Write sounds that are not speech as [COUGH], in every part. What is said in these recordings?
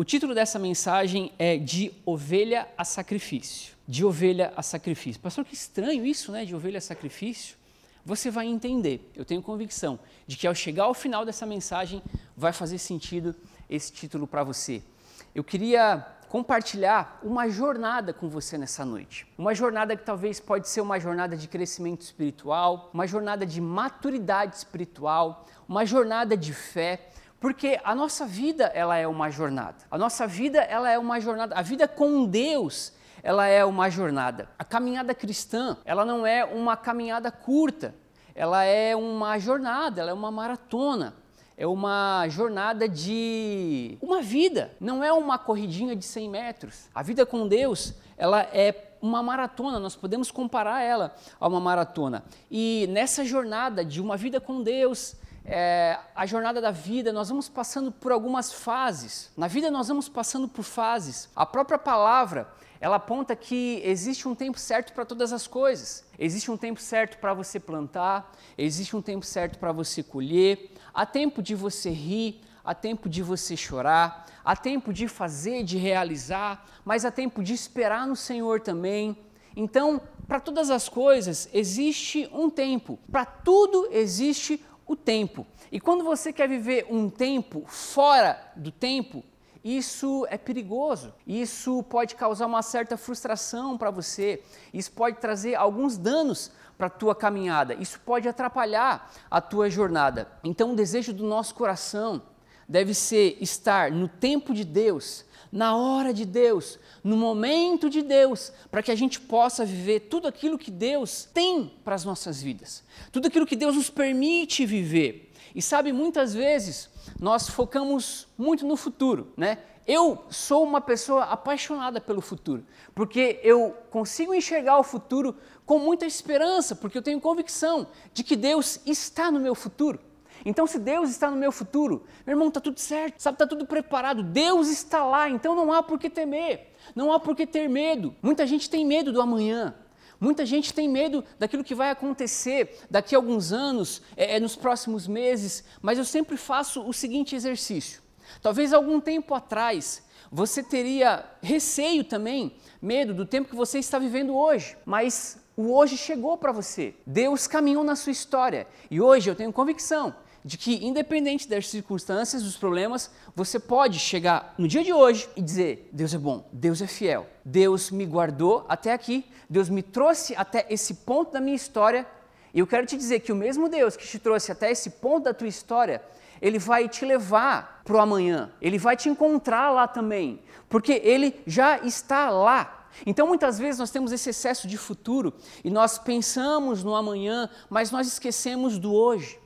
O título dessa mensagem é De Ovelha a Sacrifício. De ovelha a sacrifício. Pastor, que estranho isso, né? De ovelha a sacrifício. Você vai entender, eu tenho convicção de que ao chegar ao final dessa mensagem vai fazer sentido esse título para você. Eu queria compartilhar uma jornada com você nessa noite. Uma jornada que talvez pode ser uma jornada de crescimento espiritual, uma jornada de maturidade espiritual, uma jornada de fé, porque a nossa vida ela é uma jornada. A nossa vida ela é uma jornada. A vida com Deus ela é uma jornada. A caminhada cristã ela não é uma caminhada curta. Ela é uma jornada. Ela é uma maratona. É uma jornada de uma vida. Não é uma corridinha de 100 metros. A vida com Deus ela é uma maratona, nós podemos comparar ela a uma maratona. E nessa jornada de uma vida com Deus, é, a jornada da vida, nós vamos passando por algumas fases. Na vida nós vamos passando por fases. A própria palavra, ela aponta que existe um tempo certo para todas as coisas. Existe um tempo certo para você plantar, existe um tempo certo para você colher, há tempo de você rir, há tempo de você chorar, há tempo de fazer, de realizar, mas há tempo de esperar no Senhor também. Então, para todas as coisas existe um tempo, para tudo existe o tempo. E quando você quer viver um tempo fora do tempo, isso é perigoso. Isso pode causar uma certa frustração para você. Isso pode trazer alguns danos para a tua caminhada. Isso pode atrapalhar a tua jornada. Então, o desejo do nosso coração deve ser estar no tempo de Deus, na hora de Deus, no momento de Deus, para que a gente possa viver tudo aquilo que Deus tem para as nossas vidas, tudo aquilo que Deus nos permite viver. E sabe, muitas vezes nós focamos muito no futuro, né? Eu sou uma pessoa apaixonada pelo futuro, porque eu consigo enxergar o futuro com muita esperança, porque eu tenho convicção de que Deus está no meu futuro. Então, se Deus está no meu futuro, meu irmão, está tudo certo, sabe, está tudo preparado. Deus está lá, então não há por que temer, não há por que ter medo. Muita gente tem medo do amanhã. Muita gente tem medo daquilo que vai acontecer daqui a alguns anos, é, é, nos próximos meses, mas eu sempre faço o seguinte exercício. Talvez algum tempo atrás você teria receio também, medo do tempo que você está vivendo hoje, mas o hoje chegou para você. Deus caminhou na sua história e hoje eu tenho convicção de que, independente das circunstâncias, dos problemas, você pode chegar no dia de hoje e dizer: Deus é bom, Deus é fiel, Deus me guardou até aqui, Deus me trouxe até esse ponto da minha história. E eu quero te dizer que o mesmo Deus que te trouxe até esse ponto da tua história, ele vai te levar para o amanhã, ele vai te encontrar lá também, porque ele já está lá. Então, muitas vezes nós temos esse excesso de futuro e nós pensamos no amanhã, mas nós esquecemos do hoje.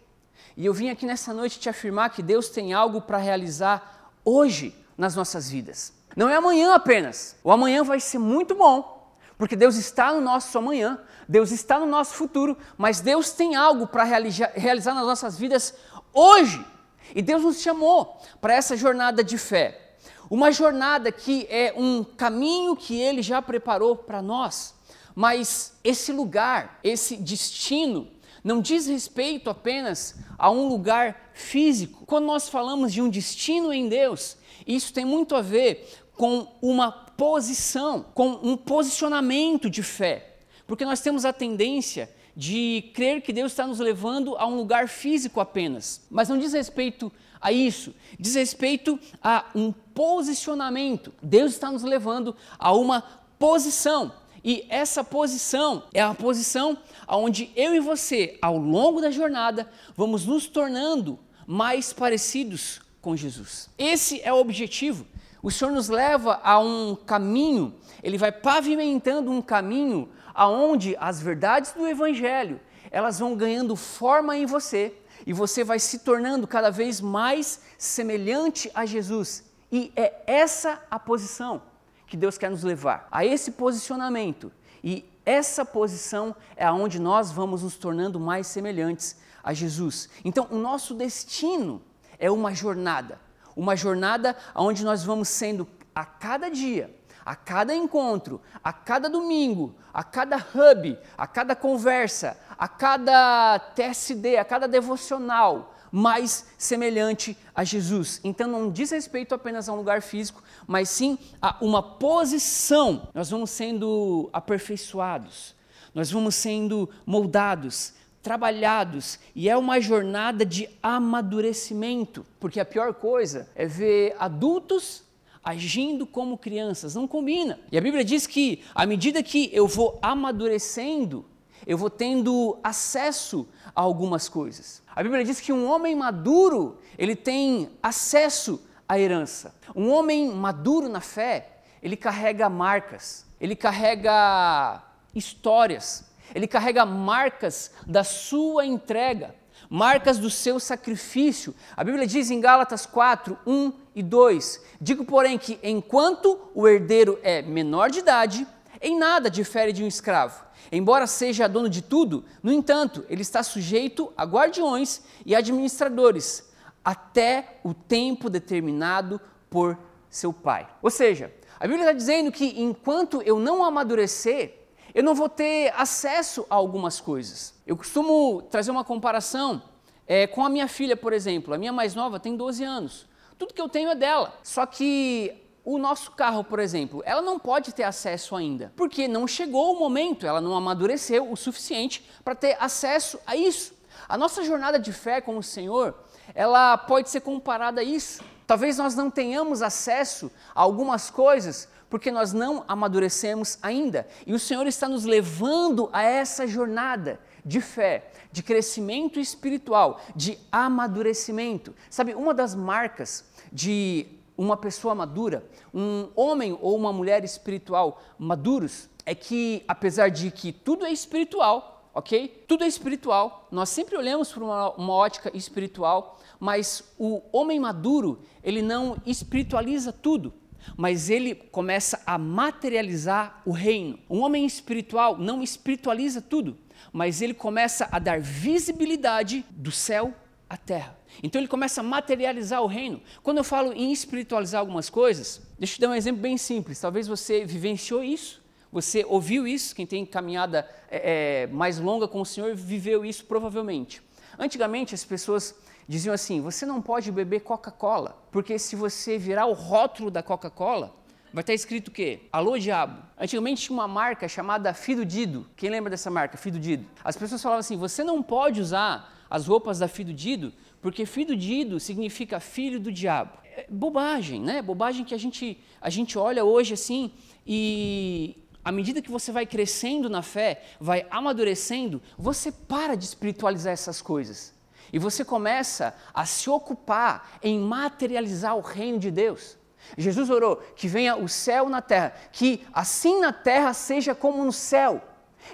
E eu vim aqui nessa noite te afirmar que Deus tem algo para realizar hoje nas nossas vidas. Não é amanhã apenas. O amanhã vai ser muito bom, porque Deus está no nosso amanhã, Deus está no nosso futuro, mas Deus tem algo para realizar nas nossas vidas hoje. E Deus nos chamou para essa jornada de fé. Uma jornada que é um caminho que Ele já preparou para nós. Mas esse lugar, esse destino, não diz respeito apenas a um lugar físico. Quando nós falamos de um destino em Deus, isso tem muito a ver com uma posição, com um posicionamento de fé. Porque nós temos a tendência de crer que Deus está nos levando a um lugar físico apenas. Mas não diz respeito a isso, diz respeito a um posicionamento. Deus está nos levando a uma posição. E essa posição é a posição onde eu e você, ao longo da jornada, vamos nos tornando mais parecidos com Jesus. Esse é o objetivo. O Senhor nos leva a um caminho, ele vai pavimentando um caminho aonde as verdades do evangelho, elas vão ganhando forma em você e você vai se tornando cada vez mais semelhante a Jesus. E é essa a posição que Deus quer nos levar, a esse posicionamento. E essa posição é aonde nós vamos nos tornando mais semelhantes a Jesus. Então, o nosso destino é uma jornada, uma jornada onde nós vamos sendo a cada dia, a cada encontro, a cada domingo, a cada hub, a cada conversa, a cada TSD, a cada devocional, mais semelhante a Jesus. Então não diz respeito apenas a um lugar físico, mas sim a uma posição. Nós vamos sendo aperfeiçoados, nós vamos sendo moldados, trabalhados, e é uma jornada de amadurecimento, porque a pior coisa é ver adultos agindo como crianças, não combina. E a Bíblia diz que à medida que eu vou amadurecendo, eu vou tendo acesso a algumas coisas. A Bíblia diz que um homem maduro, ele tem acesso à herança. Um homem maduro na fé, ele carrega marcas, ele carrega histórias, ele carrega marcas da sua entrega, marcas do seu sacrifício. A Bíblia diz em Gálatas 4, 1 e 2: Digo, porém, que enquanto o herdeiro é menor de idade, em nada difere de um escravo Embora seja dono de tudo, no entanto, ele está sujeito a guardiões e administradores até o tempo determinado por seu pai. Ou seja, a Bíblia está dizendo que enquanto eu não amadurecer, eu não vou ter acesso a algumas coisas. Eu costumo trazer uma comparação é, com a minha filha, por exemplo. A minha mais nova tem 12 anos. Tudo que eu tenho é dela. Só que o nosso carro, por exemplo, ela não pode ter acesso ainda, porque não chegou o momento, ela não amadureceu o suficiente para ter acesso a isso. A nossa jornada de fé com o Senhor, ela pode ser comparada a isso. Talvez nós não tenhamos acesso a algumas coisas porque nós não amadurecemos ainda. E o Senhor está nos levando a essa jornada de fé, de crescimento espiritual, de amadurecimento. Sabe, uma das marcas de uma pessoa madura, um homem ou uma mulher espiritual maduros, é que apesar de que tudo é espiritual, ok? Tudo é espiritual, nós sempre olhamos para uma, uma ótica espiritual, mas o homem maduro, ele não espiritualiza tudo, mas ele começa a materializar o reino. Um homem espiritual não espiritualiza tudo, mas ele começa a dar visibilidade do céu à terra. Então ele começa a materializar o reino. Quando eu falo em espiritualizar algumas coisas, deixa eu te dar um exemplo bem simples. Talvez você vivenciou isso, você ouviu isso, quem tem caminhada é, é, mais longa com o Senhor viveu isso provavelmente. Antigamente as pessoas diziam assim: você não pode beber Coca-Cola, porque se você virar o rótulo da Coca-Cola, vai estar escrito o quê? Alô, diabo. Antigamente tinha uma marca chamada Fido Dido. Quem lembra dessa marca, Fido Dido? As pessoas falavam assim: você não pode usar as roupas da Fido Dido porque filho de Ido significa filho do diabo. É bobagem, né? Bobagem que a gente, a gente olha hoje assim e à medida que você vai crescendo na fé, vai amadurecendo, você para de espiritualizar essas coisas. E você começa a se ocupar em materializar o reino de Deus. Jesus orou que venha o céu na terra, que assim na terra seja como no céu.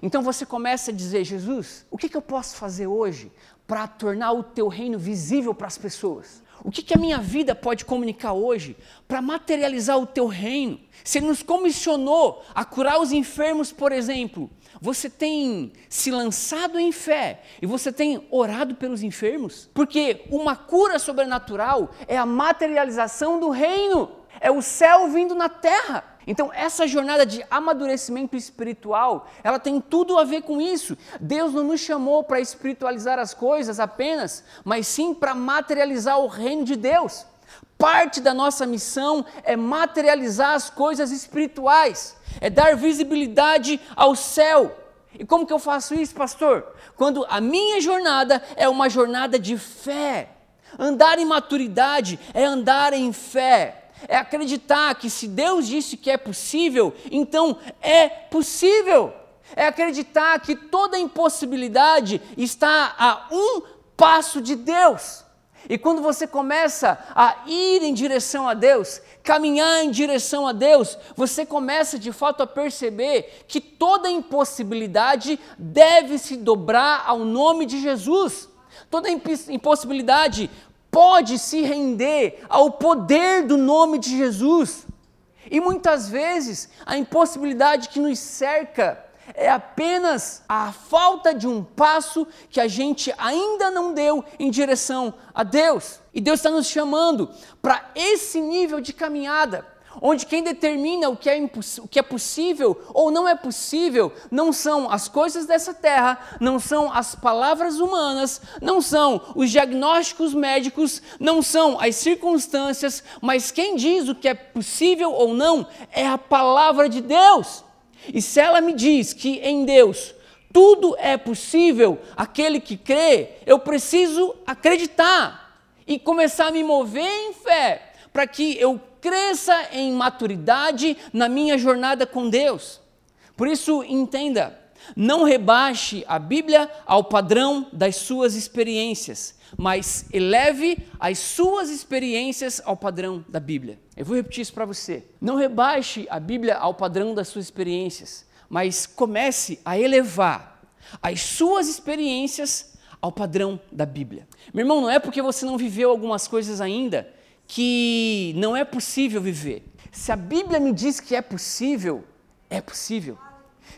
Então você começa a dizer: Jesus, o que, que eu posso fazer hoje para tornar o teu reino visível para as pessoas? O que, que, a minha vida pode comunicar hoje para materializar o teu reino? Se Ele nos comissionou a curar os enfermos, por exemplo, você tem se lançado em fé e você tem orado pelos enfermos? Porque uma cura sobrenatural é a materialização do reino, é o céu vindo na terra. Então, essa jornada de amadurecimento espiritual, ela tem tudo a ver com isso. Deus não nos chamou para espiritualizar as coisas apenas, mas sim para materializar o reino de Deus. Parte da nossa missão é materializar as coisas espirituais, é dar visibilidade ao céu. E como que eu faço isso, pastor? Quando a minha jornada é uma jornada de fé. Andar em maturidade é andar em fé é acreditar que se Deus disse que é possível, então é possível. É acreditar que toda impossibilidade está a um passo de Deus. E quando você começa a ir em direção a Deus, caminhar em direção a Deus, você começa de fato a perceber que toda impossibilidade deve se dobrar ao nome de Jesus. Toda impossibilidade pode se render ao poder do nome de Jesus. E muitas vezes a impossibilidade que nos cerca é apenas a falta de um passo que a gente ainda não deu em direção a Deus. E Deus está nos chamando para esse nível de caminhada, onde quem determina o que, é o que é possível ou não é possível não são as coisas dessa terra, não são as palavras humanas, não são os diagnósticos médicos, não são as circunstâncias, mas quem diz o que é possível ou não é a palavra de Deus. E se ela me diz que em Deus tudo é possível, aquele que crê, eu preciso acreditar e começar a me mover em fé para que eu cresça em maturidade na minha jornada com Deus. Por isso, entenda, não rebaixe a Bíblia ao padrão das suas experiências, mas eleve as suas experiências ao padrão da Bíblia. Eu vou repetir isso para você. Não rebaixe a Bíblia ao padrão das suas experiências, mas comece a elevar as suas experiências ao padrão da Bíblia. Meu irmão, não é porque você não viveu algumas coisas ainda que não é possível viver. Se a Bíblia me diz que é possível, é possível.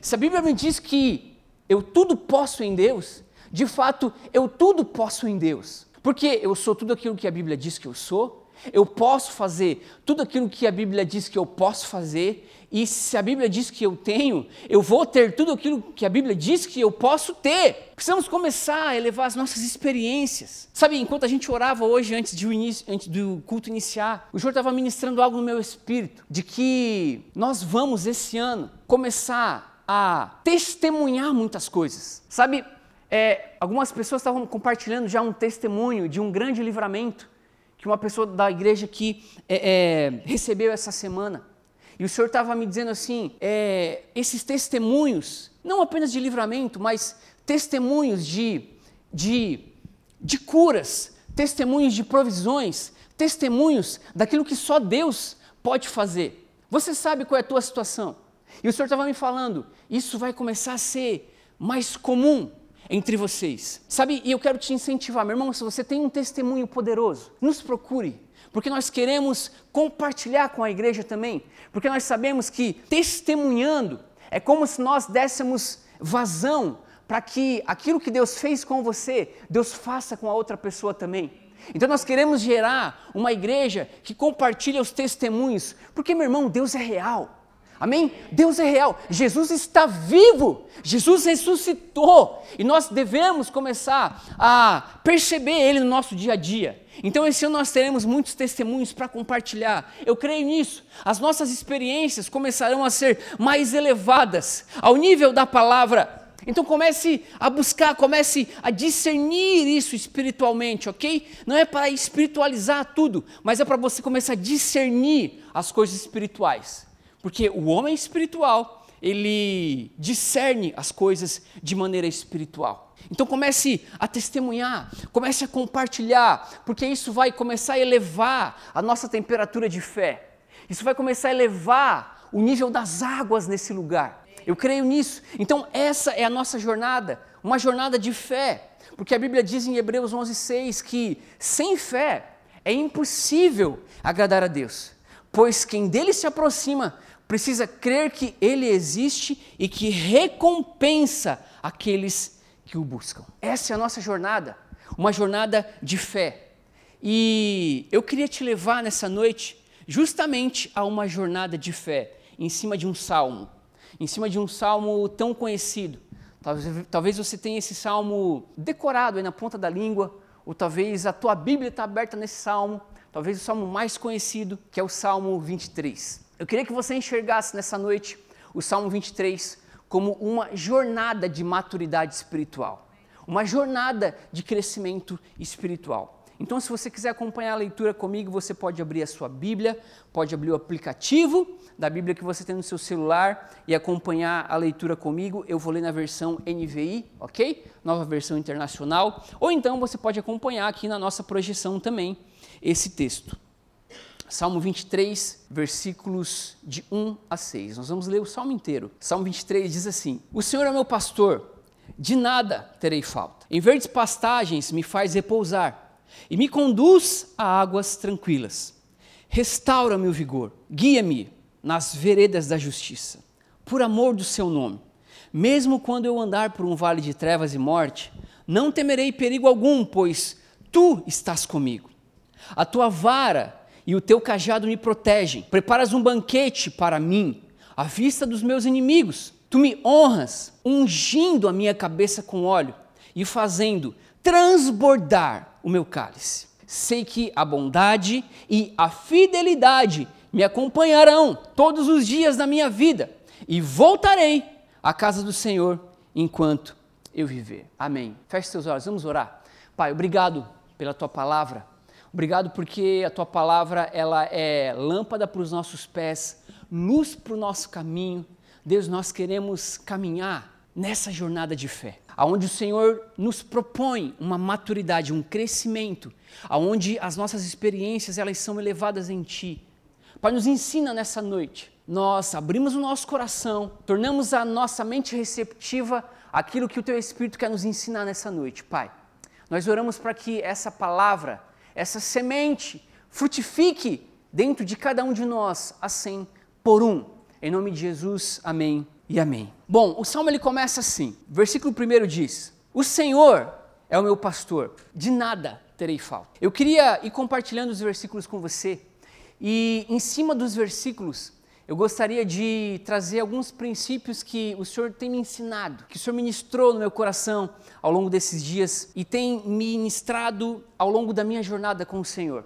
Se a Bíblia me diz que eu tudo posso em Deus, de fato, eu tudo posso em Deus. Porque eu sou tudo aquilo que a Bíblia diz que eu sou, eu posso fazer tudo aquilo que a Bíblia diz que eu posso fazer, e se a Bíblia diz que eu tenho, eu vou ter tudo aquilo que a Bíblia diz que eu posso ter. Precisamos começar a elevar as nossas experiências. Sabe, enquanto a gente orava hoje antes, de antes do culto iniciar, o Senhor estava ministrando algo no meu espírito, de que nós vamos esse ano começar a testemunhar muitas coisas. Sabe, é, algumas pessoas estavam compartilhando já um testemunho de um grande livramento que uma pessoa da igreja aqui é, é, recebeu essa semana. E o Senhor estava me dizendo assim: é, esses testemunhos, não apenas de livramento, mas testemunhos de, de, de curas, testemunhos de provisões, testemunhos daquilo que só Deus pode fazer. Você sabe qual é a tua situação. E o Senhor estava me falando: isso vai começar a ser mais comum entre vocês. Sabe, e eu quero te incentivar, meu irmão, se você tem um testemunho poderoso, nos procure porque nós queremos compartilhar com a igreja também, porque nós sabemos que testemunhando é como se nós dessemos vazão para que aquilo que Deus fez com você, Deus faça com a outra pessoa também. Então nós queremos gerar uma igreja que compartilha os testemunhos, porque meu irmão, Deus é real. Amém? Deus é real. Jesus está vivo. Jesus ressuscitou. E nós devemos começar a perceber Ele no nosso dia a dia. Então, esse ano nós teremos muitos testemunhos para compartilhar. Eu creio nisso. As nossas experiências começarão a ser mais elevadas ao nível da palavra. Então comece a buscar, comece a discernir isso espiritualmente, ok? Não é para espiritualizar tudo, mas é para você começar a discernir as coisas espirituais. Porque o homem espiritual, ele discerne as coisas de maneira espiritual. Então comece a testemunhar, comece a compartilhar, porque isso vai começar a elevar a nossa temperatura de fé. Isso vai começar a elevar o nível das águas nesse lugar. Eu creio nisso. Então essa é a nossa jornada, uma jornada de fé. Porque a Bíblia diz em Hebreus 11:6 que sem fé é impossível agradar a Deus, pois quem dele se aproxima precisa crer que ele existe e que recompensa aqueles que o buscam. Essa é a nossa jornada, uma jornada de fé. E eu queria te levar nessa noite justamente a uma jornada de fé, em cima de um salmo, em cima de um salmo tão conhecido. Talvez, talvez você tenha esse salmo decorado aí na ponta da língua, ou talvez a tua Bíblia está aberta nesse salmo, talvez o salmo mais conhecido, que é o Salmo 23. Eu queria que você enxergasse nessa noite o Salmo 23 como uma jornada de maturidade espiritual, uma jornada de crescimento espiritual. Então, se você quiser acompanhar a leitura comigo, você pode abrir a sua Bíblia, pode abrir o aplicativo da Bíblia que você tem no seu celular e acompanhar a leitura comigo. Eu vou ler na versão NVI, ok? Nova versão internacional. Ou então você pode acompanhar aqui na nossa projeção também esse texto. Salmo 23, versículos de 1 a 6. Nós vamos ler o salmo inteiro. Salmo 23 diz assim: O Senhor é meu pastor, de nada terei falta. Em verdes pastagens me faz repousar e me conduz a águas tranquilas. Restaura-me o vigor, guia-me nas veredas da justiça, por amor do seu nome. Mesmo quando eu andar por um vale de trevas e morte, não temerei perigo algum, pois tu estás comigo. A tua vara e o teu cajado me protegem. Preparas um banquete para mim, à vista dos meus inimigos. Tu me honras, ungindo a minha cabeça com óleo e fazendo transbordar o meu cálice. Sei que a bondade e a fidelidade me acompanharão todos os dias da minha vida e voltarei à casa do Senhor enquanto eu viver. Amém. Feche seus olhos, vamos orar. Pai, obrigado pela tua palavra. Obrigado porque a tua palavra ela é lâmpada para os nossos pés, luz para o nosso caminho. Deus, nós queremos caminhar nessa jornada de fé, aonde o Senhor nos propõe uma maturidade, um crescimento, aonde as nossas experiências elas são elevadas em ti. Pai, nos ensina nessa noite. Nós abrimos o nosso coração, tornamos a nossa mente receptiva àquilo que o teu Espírito quer nos ensinar nessa noite, Pai. Nós oramos para que essa palavra, essa semente, frutifique dentro de cada um de nós, assim por um. Em nome de Jesus, amém e amém. Bom, o salmo ele começa assim. Versículo 1 diz: O Senhor é o meu pastor, de nada terei falta. Eu queria ir compartilhando os versículos com você e em cima dos versículos eu gostaria de trazer alguns princípios que o Senhor tem me ensinado, que o Senhor ministrou no meu coração ao longo desses dias e tem ministrado ao longo da minha jornada com o Senhor.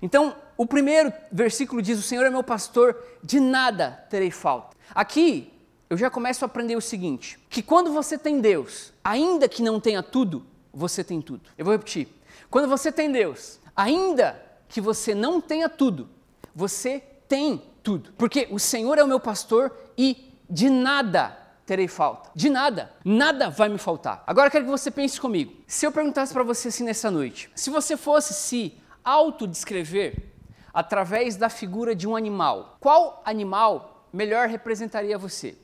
Então, o primeiro versículo diz: O Senhor é meu pastor, de nada terei falta. Aqui eu já começo a aprender o seguinte: que quando você tem Deus, ainda que não tenha tudo, você tem tudo. Eu vou repetir. Quando você tem Deus, ainda que você não tenha tudo, você tem tudo. Porque o Senhor é o meu pastor e de nada terei falta. De nada. Nada vai me faltar. Agora quero que você pense comigo. Se eu perguntasse para você assim nessa noite, se você fosse se autodescrever através da figura de um animal, qual animal melhor representaria você?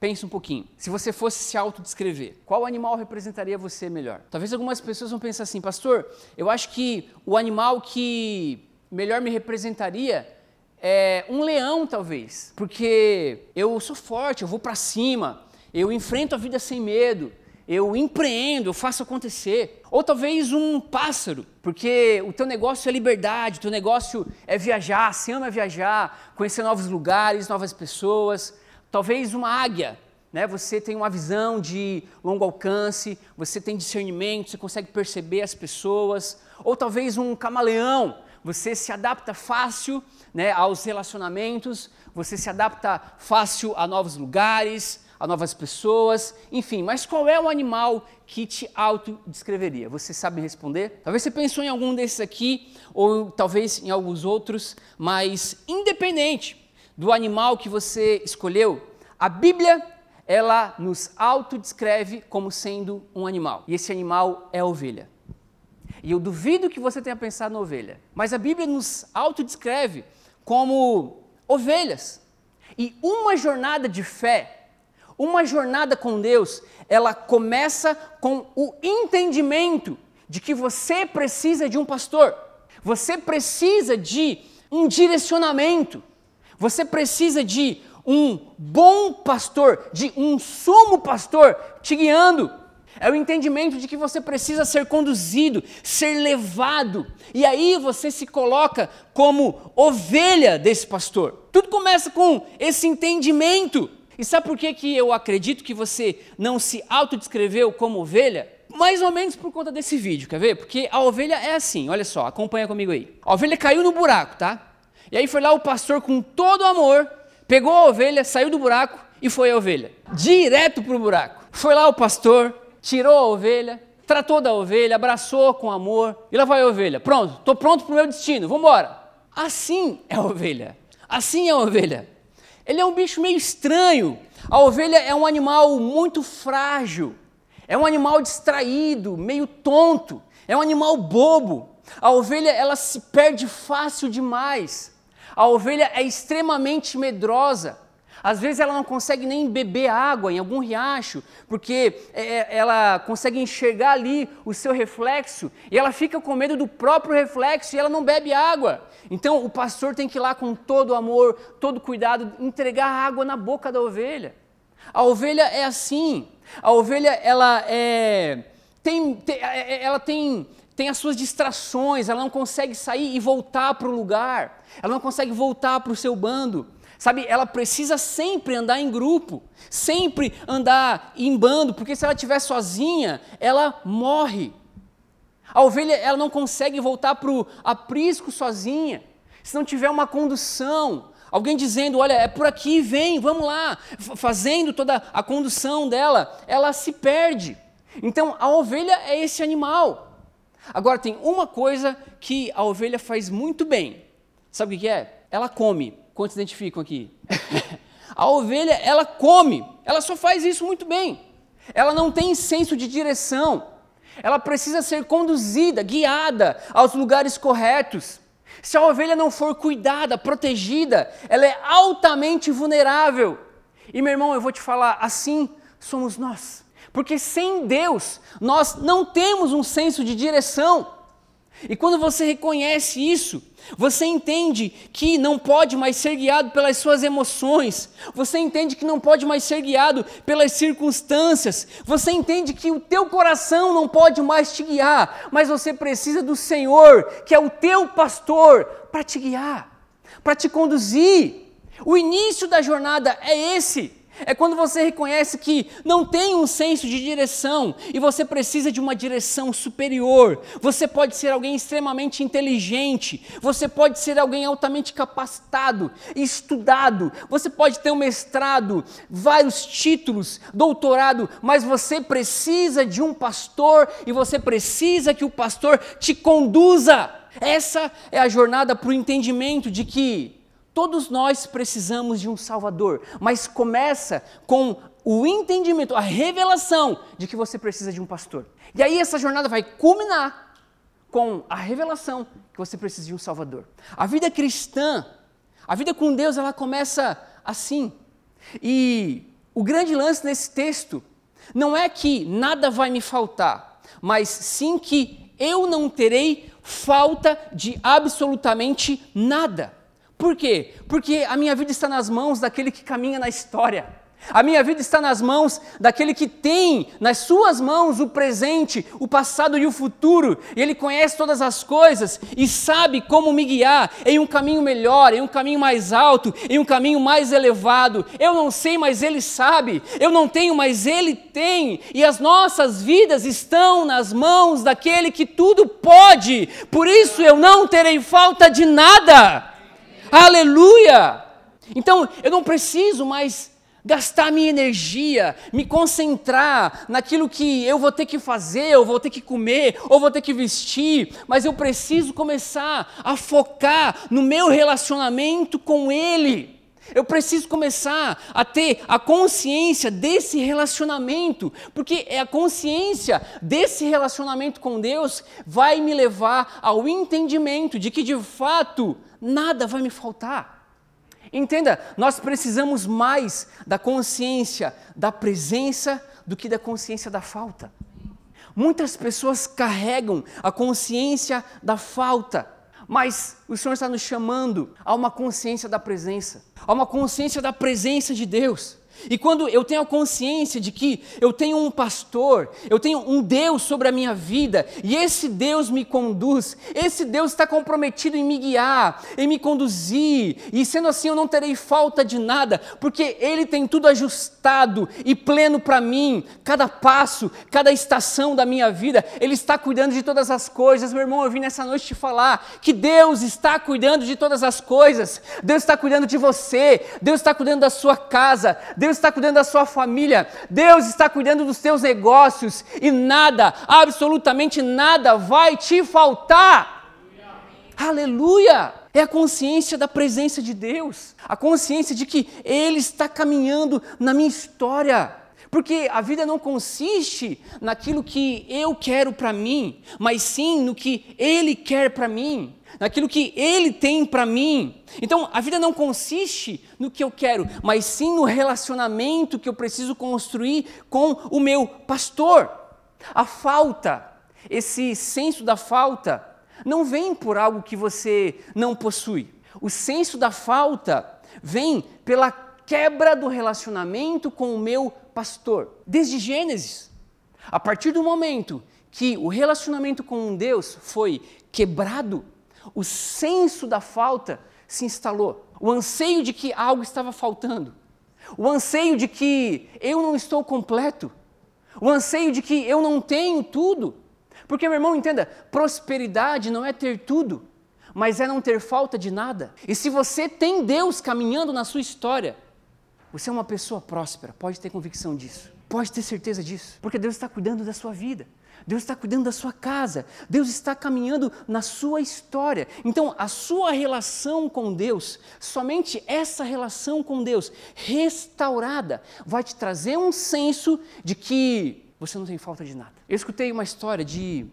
Pense um pouquinho. Se você fosse se autodescrever, qual animal representaria você melhor? Talvez algumas pessoas vão pensar assim, pastor, eu acho que o animal que melhor me representaria é, um leão, talvez, porque eu sou forte, eu vou para cima, eu enfrento a vida sem medo, eu empreendo, eu faço acontecer. Ou talvez um pássaro, porque o teu negócio é liberdade, o teu negócio é viajar, você ama viajar, conhecer novos lugares, novas pessoas. Talvez uma águia, né? Você tem uma visão de longo alcance, você tem discernimento, você consegue perceber as pessoas. Ou talvez um camaleão, você se adapta fácil né, aos relacionamentos, você se adapta fácil a novos lugares, a novas pessoas, enfim. Mas qual é o animal que te autodescreveria? Você sabe responder? Talvez você pensou em algum desses aqui, ou talvez em alguns outros, mas independente do animal que você escolheu, a Bíblia ela nos autodescreve como sendo um animal. E esse animal é a ovelha. E eu duvido que você tenha pensado na ovelha. Mas a Bíblia nos autodescreve como ovelhas. E uma jornada de fé, uma jornada com Deus, ela começa com o entendimento de que você precisa de um pastor. Você precisa de um direcionamento. Você precisa de um bom pastor, de um sumo pastor te guiando. É o entendimento de que você precisa ser conduzido, ser levado. E aí você se coloca como ovelha desse pastor. Tudo começa com esse entendimento. E sabe por que, que eu acredito que você não se autodescreveu como ovelha? Mais ou menos por conta desse vídeo, quer ver? Porque a ovelha é assim, olha só, acompanha comigo aí. A ovelha caiu no buraco, tá? E aí foi lá o pastor com todo amor, pegou a ovelha, saiu do buraco e foi a ovelha. Direto pro buraco. Foi lá o pastor, tirou a ovelha, tratou da ovelha, abraçou com amor e lá vai a ovelha. Pronto, estou pronto para o meu destino, vamos embora. Assim é a ovelha. Assim é a ovelha. Ele é um bicho meio estranho. A ovelha é um animal muito frágil. É um animal distraído, meio tonto. É um animal bobo. A ovelha ela se perde fácil demais. A ovelha é extremamente medrosa. Às vezes ela não consegue nem beber água em algum riacho, porque é, é, ela consegue enxergar ali o seu reflexo e ela fica com medo do próprio reflexo e ela não bebe água. Então o pastor tem que ir lá com todo amor, todo cuidado, entregar água na boca da ovelha. A ovelha é assim. A ovelha ela é, tem, tem, é, ela tem tem as suas distrações, ela não consegue sair e voltar para o lugar, ela não consegue voltar para o seu bando. Sabe, ela precisa sempre andar em grupo, sempre andar em bando, porque se ela estiver sozinha, ela morre. A ovelha ela não consegue voltar para o aprisco sozinha, se não tiver uma condução, alguém dizendo, olha, é por aqui, vem, vamos lá, fazendo toda a condução dela, ela se perde. Então a ovelha é esse animal. Agora tem uma coisa que a ovelha faz muito bem. Sabe o que é? Ela come. Quantos identificam aqui? [LAUGHS] a ovelha, ela come. Ela só faz isso muito bem. Ela não tem senso de direção. Ela precisa ser conduzida, guiada aos lugares corretos. Se a ovelha não for cuidada, protegida, ela é altamente vulnerável. E meu irmão, eu vou te falar, assim somos nós. Porque sem Deus, nós não temos um senso de direção. E quando você reconhece isso, você entende que não pode mais ser guiado pelas suas emoções, você entende que não pode mais ser guiado pelas circunstâncias, você entende que o teu coração não pode mais te guiar, mas você precisa do Senhor, que é o teu pastor, para te guiar, para te conduzir. O início da jornada é esse. É quando você reconhece que não tem um senso de direção e você precisa de uma direção superior. Você pode ser alguém extremamente inteligente, você pode ser alguém altamente capacitado, estudado, você pode ter um mestrado, vários títulos, doutorado, mas você precisa de um pastor e você precisa que o pastor te conduza. Essa é a jornada para o entendimento de que Todos nós precisamos de um Salvador, mas começa com o entendimento, a revelação de que você precisa de um pastor. E aí essa jornada vai culminar com a revelação que você precisa de um Salvador. A vida cristã, a vida com Deus, ela começa assim. E o grande lance nesse texto não é que nada vai me faltar, mas sim que eu não terei falta de absolutamente nada. Por quê? Porque a minha vida está nas mãos daquele que caminha na história. A minha vida está nas mãos daquele que tem nas suas mãos o presente, o passado e o futuro. E ele conhece todas as coisas e sabe como me guiar em um caminho melhor, em um caminho mais alto, em um caminho mais elevado. Eu não sei, mas ele sabe. Eu não tenho, mas ele tem. E as nossas vidas estão nas mãos daquele que tudo pode. Por isso eu não terei falta de nada. Aleluia! Então eu não preciso mais gastar minha energia, me concentrar naquilo que eu vou ter que fazer, ou vou ter que comer, ou vou ter que vestir, mas eu preciso começar a focar no meu relacionamento com Ele. Eu preciso começar a ter a consciência desse relacionamento, porque é a consciência desse relacionamento com Deus vai me levar ao entendimento de que de fato nada vai me faltar. Entenda, nós precisamos mais da consciência da presença do que da consciência da falta. Muitas pessoas carregam a consciência da falta, mas o Senhor está nos chamando a uma consciência da presença, a uma consciência da presença de Deus. E quando eu tenho a consciência de que eu tenho um pastor, eu tenho um Deus sobre a minha vida, e esse Deus me conduz, esse Deus está comprometido em me guiar, em me conduzir, e sendo assim eu não terei falta de nada, porque Ele tem tudo ajustado e pleno para mim, cada passo, cada estação da minha vida, Ele está cuidando de todas as coisas. Meu irmão, eu vim nessa noite te falar que Deus está cuidando de todas as coisas, Deus está cuidando de você, Deus está cuidando da sua casa, Deus Deus está cuidando da sua família, Deus está cuidando dos seus negócios e nada, absolutamente nada vai te faltar. Aleluia! Aleluia. É a consciência da presença de Deus, a consciência de que Ele está caminhando na minha história. Porque a vida não consiste naquilo que eu quero para mim, mas sim no que Ele quer para mim naquilo que Ele tem para mim. Então, a vida não consiste no que eu quero, mas sim no relacionamento que eu preciso construir com o meu pastor. A falta, esse senso da falta, não vem por algo que você não possui. O senso da falta vem pela quebra do relacionamento com o meu pastor. Desde Gênesis, a partir do momento que o relacionamento com Deus foi quebrado, o senso da falta se instalou. O anseio de que algo estava faltando. O anseio de que eu não estou completo. O anseio de que eu não tenho tudo. Porque, meu irmão, entenda: prosperidade não é ter tudo, mas é não ter falta de nada. E se você tem Deus caminhando na sua história, você é uma pessoa próspera, pode ter convicção disso, pode ter certeza disso, porque Deus está cuidando da sua vida. Deus está cuidando da sua casa, Deus está caminhando na sua história. Então, a sua relação com Deus, somente essa relação com Deus restaurada, vai te trazer um senso de que você não tem falta de nada. Eu escutei uma história de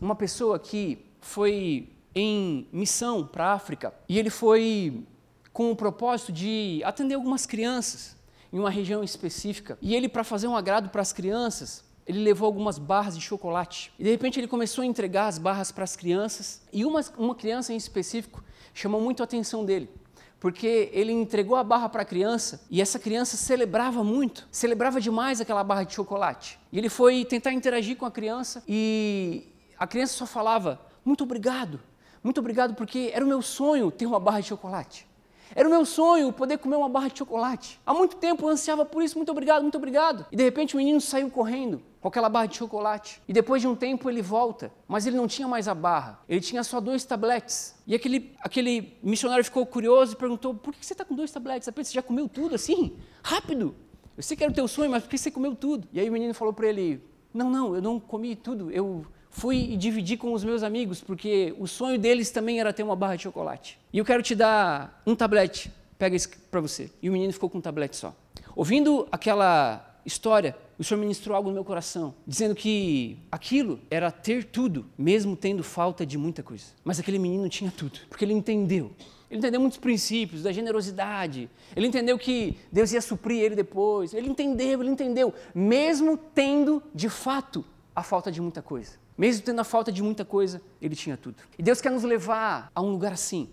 uma pessoa que foi em missão para a África e ele foi com o propósito de atender algumas crianças em uma região específica. E ele, para fazer um agrado para as crianças, ele levou algumas barras de chocolate. E de repente ele começou a entregar as barras para as crianças. E uma, uma criança em específico chamou muito a atenção dele. Porque ele entregou a barra para a criança e essa criança celebrava muito, celebrava demais aquela barra de chocolate. E ele foi tentar interagir com a criança e a criança só falava: Muito obrigado, muito obrigado, porque era o meu sonho ter uma barra de chocolate. Era o meu sonho poder comer uma barra de chocolate. Há muito tempo eu ansiava por isso, muito obrigado, muito obrigado. E de repente o menino saiu correndo com aquela barra de chocolate. E depois de um tempo ele volta, mas ele não tinha mais a barra, ele tinha só dois tabletes. E aquele, aquele missionário ficou curioso e perguntou: por que você está com dois tabletes? Você já comeu tudo assim? Rápido! Eu sei que era o teu sonho, mas por que você comeu tudo? E aí o menino falou para ele: não, não, eu não comi tudo, eu fui e dividi com os meus amigos, porque o sonho deles também era ter uma barra de chocolate. E eu quero te dar um tablete, pega isso para você. E o menino ficou com um tablete só. Ouvindo aquela história, o Senhor ministrou algo no meu coração, dizendo que aquilo era ter tudo, mesmo tendo falta de muita coisa. Mas aquele menino tinha tudo, porque ele entendeu. Ele entendeu muitos princípios da generosidade. Ele entendeu que Deus ia suprir ele depois. Ele entendeu, ele entendeu, mesmo tendo de fato a falta de muita coisa. Mesmo tendo a falta de muita coisa, ele tinha tudo. E Deus quer nos levar a um lugar assim,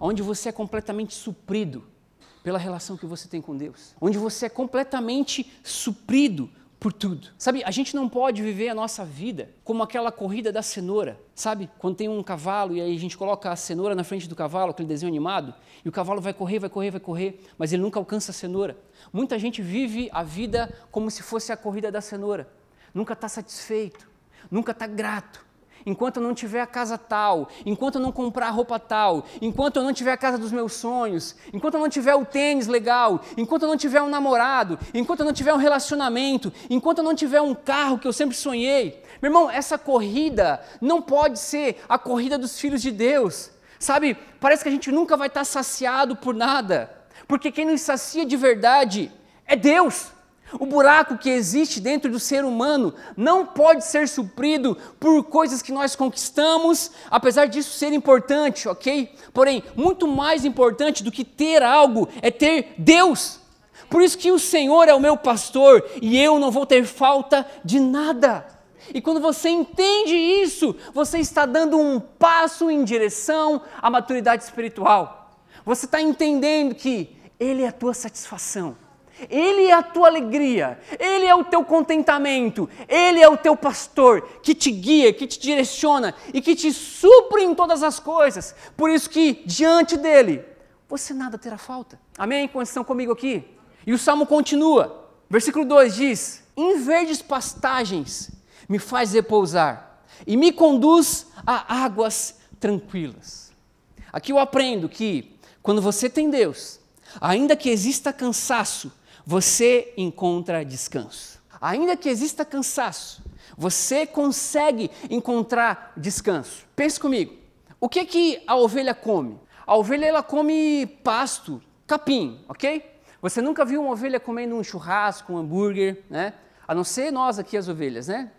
onde você é completamente suprido pela relação que você tem com Deus, onde você é completamente suprido por tudo. Sabe, a gente não pode viver a nossa vida como aquela corrida da cenoura, sabe? Quando tem um cavalo e aí a gente coloca a cenoura na frente do cavalo, aquele desenho animado, e o cavalo vai correr, vai correr, vai correr, mas ele nunca alcança a cenoura. Muita gente vive a vida como se fosse a corrida da cenoura, nunca está satisfeito, nunca está grato. Enquanto eu não tiver a casa tal, enquanto eu não comprar a roupa tal, enquanto eu não tiver a casa dos meus sonhos, enquanto eu não tiver o tênis legal, enquanto eu não tiver um namorado, enquanto eu não tiver um relacionamento, enquanto eu não tiver um carro que eu sempre sonhei. Meu irmão, essa corrida não pode ser a corrida dos filhos de Deus. Sabe, parece que a gente nunca vai estar saciado por nada, porque quem nos sacia de verdade é Deus. O buraco que existe dentro do ser humano não pode ser suprido por coisas que nós conquistamos, apesar disso ser importante, ok? Porém, muito mais importante do que ter algo é ter Deus. Por isso que o Senhor é o meu pastor e eu não vou ter falta de nada. E quando você entende isso, você está dando um passo em direção à maturidade espiritual. Você está entendendo que Ele é a tua satisfação. Ele é a tua alegria, Ele é o teu contentamento, Ele é o teu pastor que te guia, que te direciona e que te supre em todas as coisas. Por isso que diante dele você nada terá falta. Amém? Quando estão comigo aqui? E o salmo continua. Versículo 2 diz: Em verdes pastagens me faz repousar e me conduz a águas tranquilas. Aqui eu aprendo que quando você tem Deus, ainda que exista cansaço, você encontra descanso. Ainda que exista cansaço, você consegue encontrar descanso. Pense comigo. O que que a ovelha come? A ovelha ela come pasto, capim, ok? Você nunca viu uma ovelha comendo um churrasco, um hambúrguer, né? A não ser nós aqui as ovelhas, né?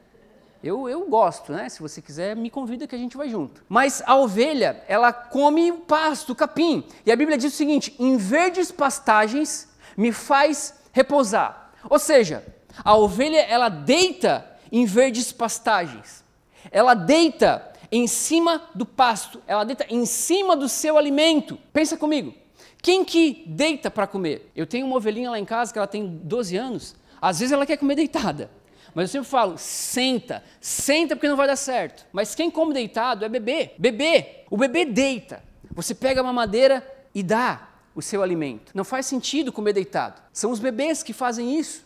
Eu, eu gosto, né? Se você quiser, me convida que a gente vai junto. Mas a ovelha, ela come pasto, capim. E a Bíblia diz o seguinte: em verdes pastagens me faz repousar. Ou seja, a ovelha ela deita em verdes pastagens. Ela deita em cima do pasto, ela deita em cima do seu alimento. Pensa comigo. Quem que deita para comer? Eu tenho uma ovelhinha lá em casa que ela tem 12 anos. Às vezes ela quer comer deitada. Mas eu sempre falo, senta, senta porque não vai dar certo. Mas quem come deitado é bebê, bebê. O bebê deita. Você pega uma madeira e dá o seu alimento. Não faz sentido comer deitado. São os bebês que fazem isso.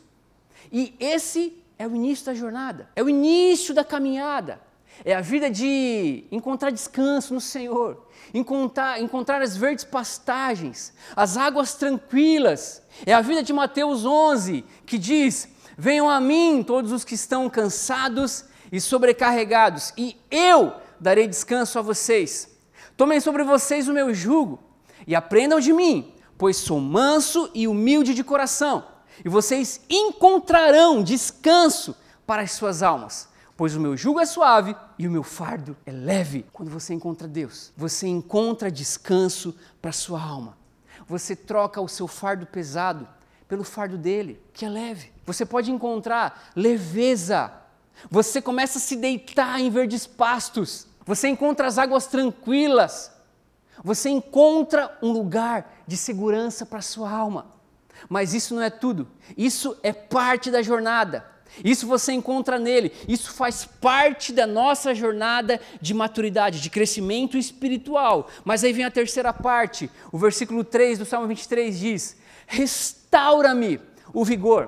E esse é o início da jornada, é o início da caminhada. É a vida de encontrar descanso no Senhor, encontrar, encontrar as verdes pastagens, as águas tranquilas. É a vida de Mateus 11, que diz: Venham a mim todos os que estão cansados e sobrecarregados, e eu darei descanso a vocês. Tomem sobre vocês o meu jugo e aprendam de mim, pois sou manso e humilde de coração, e vocês encontrarão descanso para as suas almas pois o meu jugo é suave e o meu fardo é leve. Quando você encontra Deus, você encontra descanso para a sua alma. Você troca o seu fardo pesado pelo fardo dele, que é leve. Você pode encontrar leveza. Você começa a se deitar em verdes pastos. Você encontra as águas tranquilas. Você encontra um lugar de segurança para sua alma. Mas isso não é tudo. Isso é parte da jornada. Isso você encontra nele. Isso faz parte da nossa jornada de maturidade, de crescimento espiritual. Mas aí vem a terceira parte. O versículo 3 do Salmo 23 diz: Restaura-me o vigor,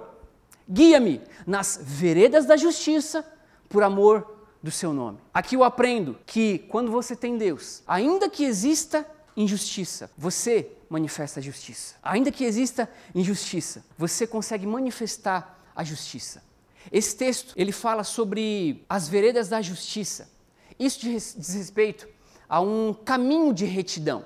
guia-me nas veredas da justiça, por amor do seu nome. Aqui eu aprendo que quando você tem Deus, ainda que exista injustiça, você manifesta a justiça. Ainda que exista injustiça, você consegue manifestar a justiça. Esse texto, ele fala sobre as veredas da justiça. Isso diz respeito a um caminho de retidão.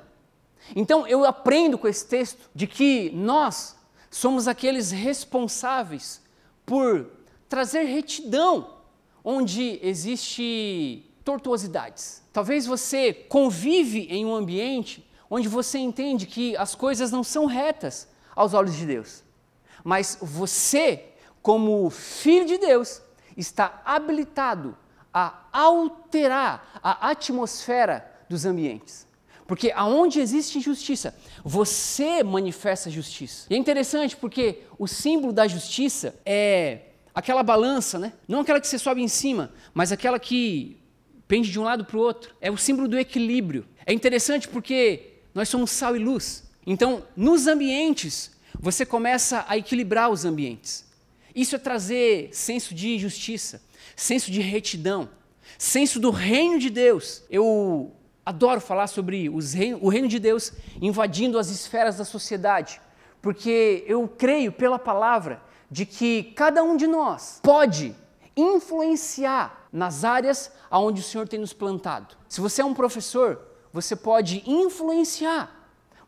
Então, eu aprendo com esse texto de que nós somos aqueles responsáveis por trazer retidão onde existe tortuosidades. Talvez você convive em um ambiente onde você entende que as coisas não são retas aos olhos de Deus. Mas você como filho de Deus, está habilitado a alterar a atmosfera dos ambientes. Porque aonde existe injustiça, você manifesta justiça. E é interessante porque o símbolo da justiça é aquela balança, né? Não aquela que você sobe em cima, mas aquela que pende de um lado para o outro. É o símbolo do equilíbrio. É interessante porque nós somos sal e luz. Então, nos ambientes, você começa a equilibrar os ambientes. Isso é trazer senso de justiça, senso de retidão, senso do reino de Deus. Eu adoro falar sobre reino, o reino de Deus invadindo as esferas da sociedade, porque eu creio pela palavra de que cada um de nós pode influenciar nas áreas aonde o Senhor tem nos plantado. Se você é um professor, você pode influenciar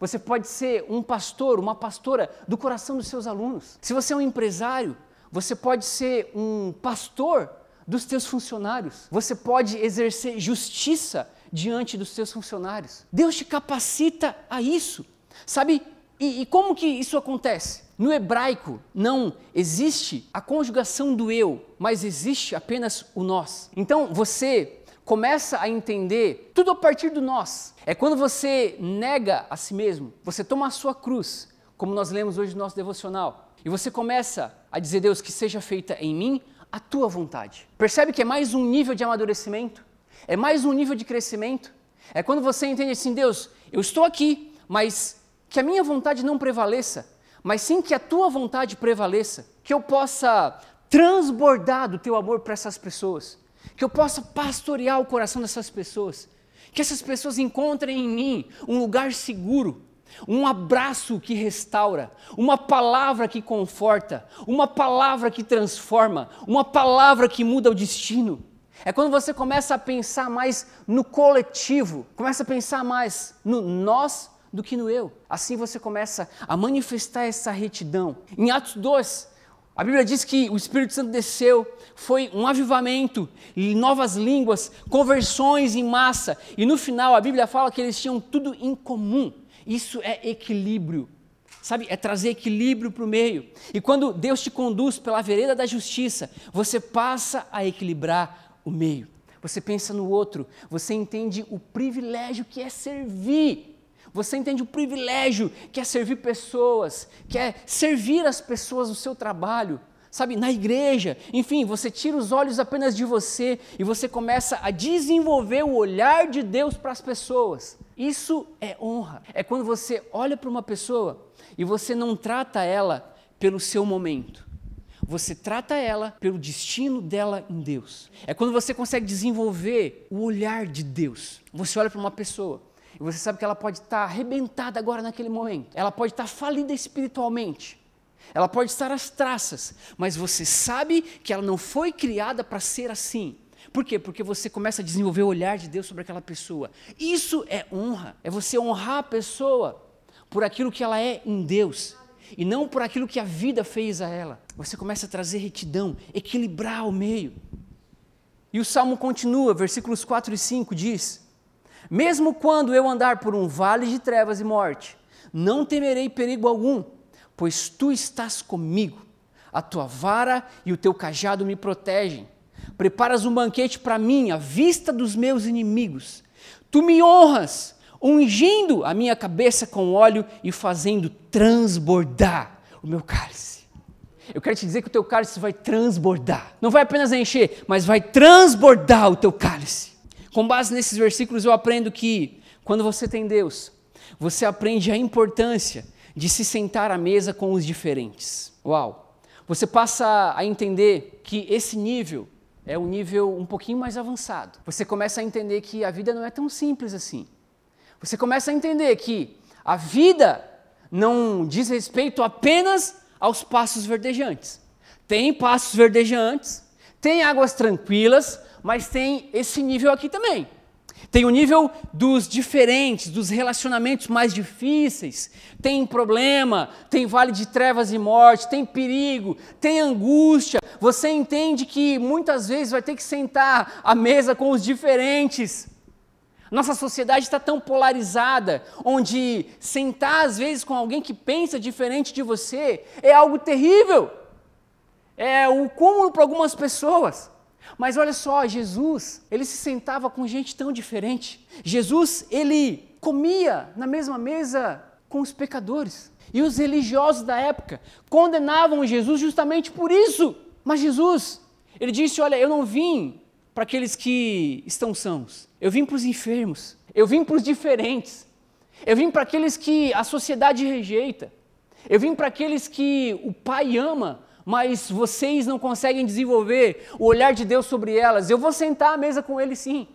você pode ser um pastor, uma pastora do coração dos seus alunos. Se você é um empresário, você pode ser um pastor dos teus funcionários. Você pode exercer justiça diante dos teus funcionários. Deus te capacita a isso. Sabe? E, e, como que isso acontece? No hebraico não existe a conjugação do eu, mas existe apenas o nós. Então você começa a entender tudo a partir do nós. É quando você nega a si mesmo, você toma a sua cruz, como nós lemos hoje no nosso devocional, e você começa a dizer, Deus, que seja feita em mim a tua vontade. Percebe que é mais um nível de amadurecimento? É mais um nível de crescimento? É quando você entende assim, Deus, eu estou aqui, mas que a minha vontade não prevaleça, mas sim que a tua vontade prevaleça, que eu possa transbordar do teu amor para essas pessoas, que eu possa pastorear o coração dessas pessoas, que essas pessoas encontrem em mim um lugar seguro, um abraço que restaura, uma palavra que conforta, uma palavra que transforma, uma palavra que muda o destino. É quando você começa a pensar mais no coletivo, começa a pensar mais no nós do que no eu. Assim você começa a manifestar essa retidão. Em Atos 2, a Bíblia diz que o Espírito Santo desceu, foi um avivamento, novas línguas, conversões em massa, e no final a Bíblia fala que eles tinham tudo em comum. Isso é equilíbrio. Sabe, é trazer equilíbrio para o meio. E quando Deus te conduz pela vereda da justiça, você passa a equilibrar o meio. Você pensa no outro, você entende o privilégio que é servir. Você entende o privilégio que é servir pessoas, que é servir as pessoas no seu trabalho. sabe, na igreja. Enfim, você tira os olhos apenas de você e você começa a desenvolver o olhar de Deus para as pessoas. Isso é honra. É quando você olha para uma pessoa e você não trata ela pelo seu momento. Você trata ela pelo destino dela em Deus. É quando você consegue desenvolver o olhar de Deus. Você olha para uma pessoa você sabe que ela pode estar arrebentada agora naquele momento. Ela pode estar falida espiritualmente. Ela pode estar às traças, mas você sabe que ela não foi criada para ser assim. Por quê? Porque você começa a desenvolver o olhar de Deus sobre aquela pessoa. Isso é honra. É você honrar a pessoa por aquilo que ela é em Deus e não por aquilo que a vida fez a ela. Você começa a trazer retidão, equilibrar o meio. E o salmo continua, versículos 4 e 5 diz: Mesmo quando eu andar por um vale de trevas e morte, não temerei perigo algum pois tu estás comigo. A tua vara e o teu cajado me protegem. Preparas um banquete para mim, à vista dos meus inimigos. Tu me honras, ungindo a minha cabeça com óleo e fazendo transbordar o meu cálice. Eu quero te dizer que o teu cálice vai transbordar. Não vai apenas encher, mas vai transbordar o teu cálice. Com base nesses versículos, eu aprendo que quando você tem Deus, você aprende a importância de se sentar à mesa com os diferentes. Uau! Você passa a entender que esse nível é um nível um pouquinho mais avançado. Você começa a entender que a vida não é tão simples assim. Você começa a entender que a vida não diz respeito apenas aos passos verdejantes. Tem passos verdejantes, tem águas tranquilas, mas tem esse nível aqui também. Tem o nível dos diferentes, dos relacionamentos mais difíceis. Tem problema, tem vale de trevas e morte, tem perigo, tem angústia. Você entende que muitas vezes vai ter que sentar à mesa com os diferentes. Nossa sociedade está tão polarizada, onde sentar às vezes com alguém que pensa diferente de você é algo terrível. É o cúmulo para algumas pessoas. Mas olha só, Jesus, ele se sentava com gente tão diferente. Jesus, ele comia na mesma mesa com os pecadores. E os religiosos da época condenavam Jesus justamente por isso. Mas Jesus, ele disse: Olha, eu não vim para aqueles que estão sãos, eu vim para os enfermos, eu vim para os diferentes, eu vim para aqueles que a sociedade rejeita, eu vim para aqueles que o Pai ama, mas vocês não conseguem desenvolver o olhar de Deus sobre elas. Eu vou sentar à mesa com ele sim.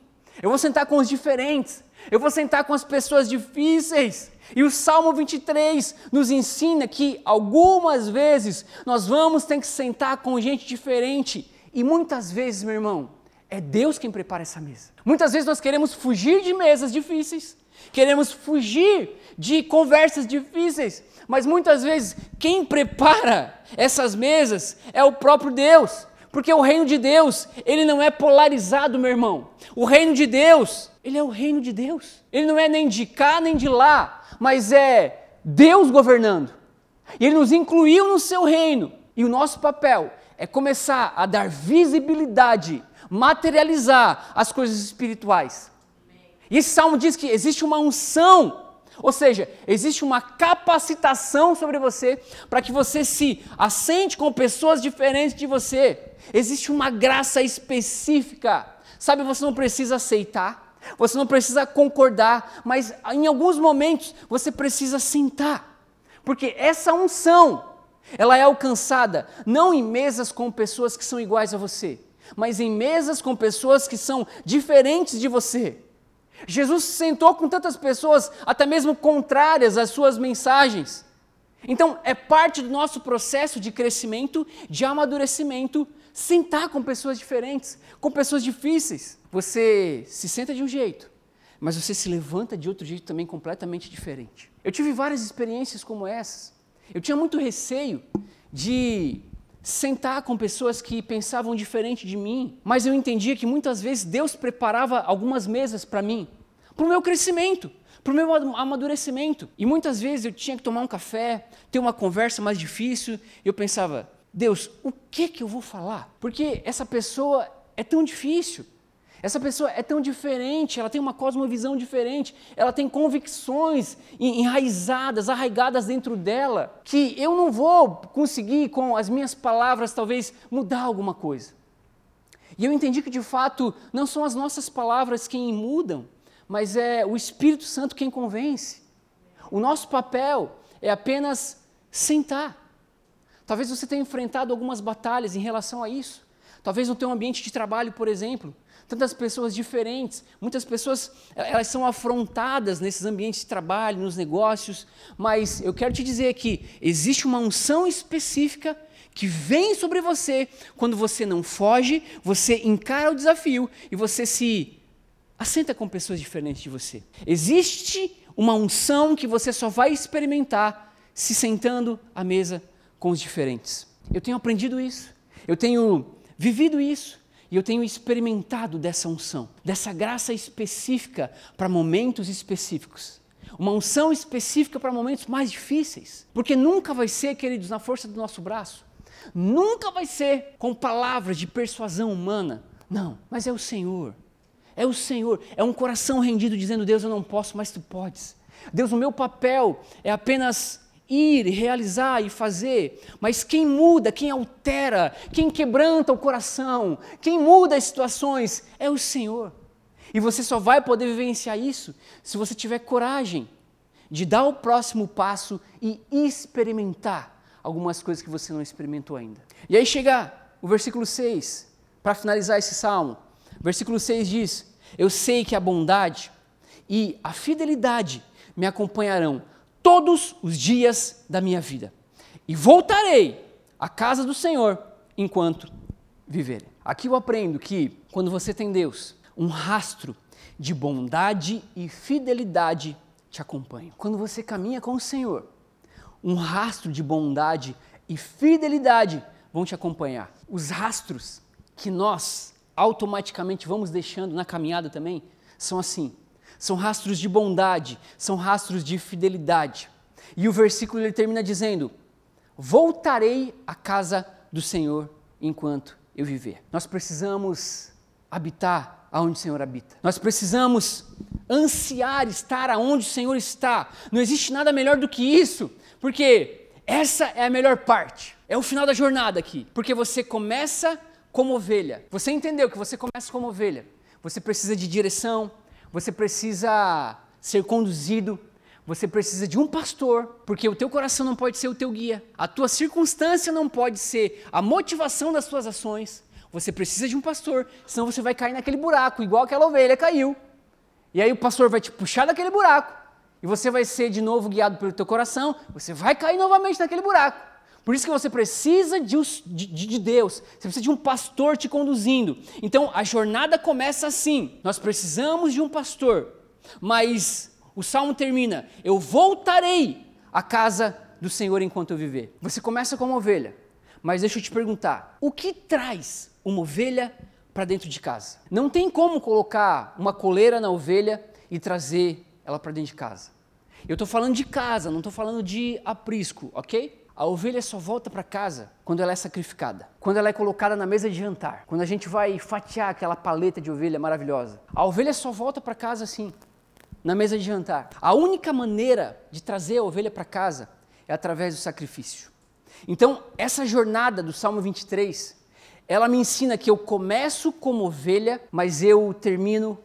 Eu vou sentar com os diferentes. Eu vou sentar com as pessoas difíceis. E o Salmo 23 nos ensina que algumas vezes nós vamos ter que sentar com gente diferente. E muitas vezes, meu irmão, é Deus quem prepara essa mesa. Muitas vezes nós queremos fugir de mesas difíceis, queremos fugir de conversas difíceis, mas muitas vezes quem prepara essas mesas é o próprio Deus. Porque o reino de Deus, ele não é polarizado, meu irmão. O reino de Deus, ele é o reino de Deus. Ele não é nem de cá nem de lá, mas é Deus governando. E ele nos incluiu no seu reino. E o nosso papel é começar a dar visibilidade, materializar as coisas espirituais. E esse salmo diz que existe uma unção ou seja, existe uma capacitação sobre você para que você se assente com pessoas diferentes de você. Existe uma graça específica. Sabe, você não precisa aceitar, você não precisa concordar, mas em alguns momentos você precisa sentar. Porque essa unção, ela é alcançada não em mesas com pessoas que são iguais a você, mas em mesas com pessoas que são diferentes de você. Jesus se sentou com tantas pessoas, até mesmo contrárias às suas mensagens. Então, é parte do nosso processo de crescimento, de amadurecimento, sentar com pessoas diferentes, com pessoas difíceis. Você se senta de um jeito, mas você se levanta de outro jeito também completamente diferente. Eu tive várias experiências como essas. Eu tinha muito receio de sentar com pessoas que pensavam diferente de mim, mas eu entendia que muitas vezes Deus preparava algumas mesas para mim, para o meu crescimento, para o meu amadurecimento. E muitas vezes eu tinha que tomar um café, ter uma conversa mais difícil, eu pensava, Deus, o que que eu vou falar? Porque essa pessoa é tão difícil. Essa pessoa é tão diferente, ela tem uma cosmovisão diferente, ela tem convicções enraizadas, arraigadas dentro dela, que eu não vou conseguir, com as minhas palavras, talvez mudar alguma coisa. E eu entendi que de fato não são as nossas palavras quem mudam, mas é o Espírito Santo quem convence. O nosso papel é apenas sentar. Talvez você tenha enfrentado algumas batalhas em relação a isso. Talvez no teu ambiente de trabalho, por exemplo, tantas pessoas diferentes, muitas pessoas elas são afrontadas nesses ambientes de trabalho, nos negócios, mas eu quero te dizer que existe uma unção específica que vem sobre você quando você não foge, você encara o desafio e você se assenta com pessoas diferentes de você. Existe uma unção que você só vai experimentar se sentando à mesa com os diferentes. Eu tenho aprendido isso, eu tenho vivido isso. E eu tenho experimentado dessa unção, dessa graça específica para momentos específicos. Uma unção específica para momentos mais difíceis. Porque nunca vai ser, queridos, na força do nosso braço. Nunca vai ser com palavras de persuasão humana. Não, mas é o Senhor. É o Senhor. É um coração rendido dizendo: Deus, eu não posso, mas tu podes. Deus, o meu papel é apenas ir realizar e fazer, mas quem muda, quem altera, quem quebranta o coração, quem muda as situações é o Senhor. E você só vai poder vivenciar isso se você tiver coragem de dar o próximo passo e experimentar algumas coisas que você não experimentou ainda. E aí chega o versículo 6, para finalizar esse salmo. Versículo 6 diz: Eu sei que a bondade e a fidelidade me acompanharão todos os dias da minha vida. E voltarei à casa do Senhor enquanto viverem. Aqui eu aprendo que quando você tem Deus, um rastro de bondade e fidelidade te acompanha. Quando você caminha com o Senhor, um rastro de bondade e fidelidade vão te acompanhar. Os rastros que nós automaticamente vamos deixando na caminhada também são assim: são rastros de bondade, são rastros de fidelidade. E o versículo ele termina dizendo: Voltarei à casa do Senhor enquanto eu viver. Nós precisamos habitar aonde o Senhor habita. Nós precisamos ansiar estar aonde o Senhor está. Não existe nada melhor do que isso, porque essa é a melhor parte. É o final da jornada aqui, porque você começa como ovelha. Você entendeu que você começa como ovelha. Você precisa de direção, você precisa ser conduzido, você precisa de um pastor, porque o teu coração não pode ser o teu guia, a tua circunstância não pode ser a motivação das tuas ações. Você precisa de um pastor, senão você vai cair naquele buraco, igual aquela ovelha caiu. E aí o pastor vai te puxar daquele buraco, e você vai ser de novo guiado pelo teu coração, você vai cair novamente naquele buraco. Por isso que você precisa de, de, de, Deus, você precisa de um pastor te conduzindo. Então a jornada começa assim: nós precisamos de um pastor, mas o salmo termina: Eu voltarei à casa do Senhor enquanto eu viver. Você começa como ovelha, mas deixa eu te perguntar: o que traz uma ovelha para dentro de casa? Não tem como colocar uma coleira na ovelha e trazer ela para dentro de casa. Eu estou falando de casa, não estou falando de aprisco, ok? A ovelha só volta para casa quando ela é sacrificada, quando ela é colocada na mesa de jantar, quando a gente vai fatiar aquela paleta de ovelha maravilhosa. A ovelha só volta para casa assim, na mesa de jantar. A única maneira de trazer a ovelha para casa é através do sacrifício. Então, essa jornada do Salmo 23, ela me ensina que eu começo como ovelha, mas eu termino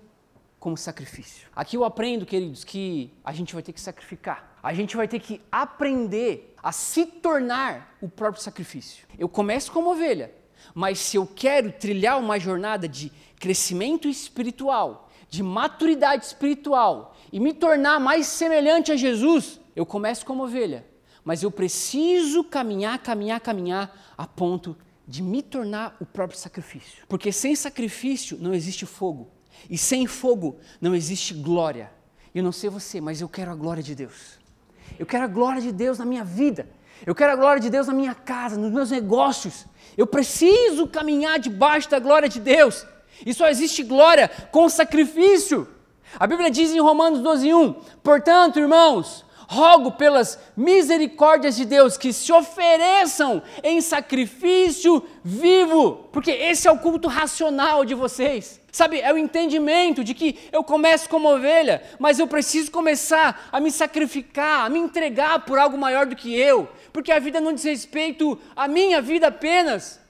como sacrifício. Aqui eu aprendo, queridos, que a gente vai ter que sacrificar a gente vai ter que aprender a se tornar o próprio sacrifício. Eu começo como ovelha, mas se eu quero trilhar uma jornada de crescimento espiritual, de maturidade espiritual e me tornar mais semelhante a Jesus, eu começo como ovelha, mas eu preciso caminhar, caminhar, caminhar a ponto de me tornar o próprio sacrifício. Porque sem sacrifício não existe fogo, e sem fogo não existe glória. Eu não sei você, mas eu quero a glória de Deus. Eu quero a glória de Deus na minha vida. Eu quero a glória de Deus na minha casa, nos meus negócios. Eu preciso caminhar debaixo da glória de Deus. E só existe glória com sacrifício. A Bíblia diz em Romanos 12:1: "Portanto, irmãos, rogo pelas misericórdias de Deus que se ofereçam em sacrifício vivo, porque esse é o culto racional de vocês. Sabe, é o entendimento de que eu começo como ovelha, mas eu preciso começar a me sacrificar, a me entregar por algo maior do que eu, porque a vida não diz respeito à minha vida apenas.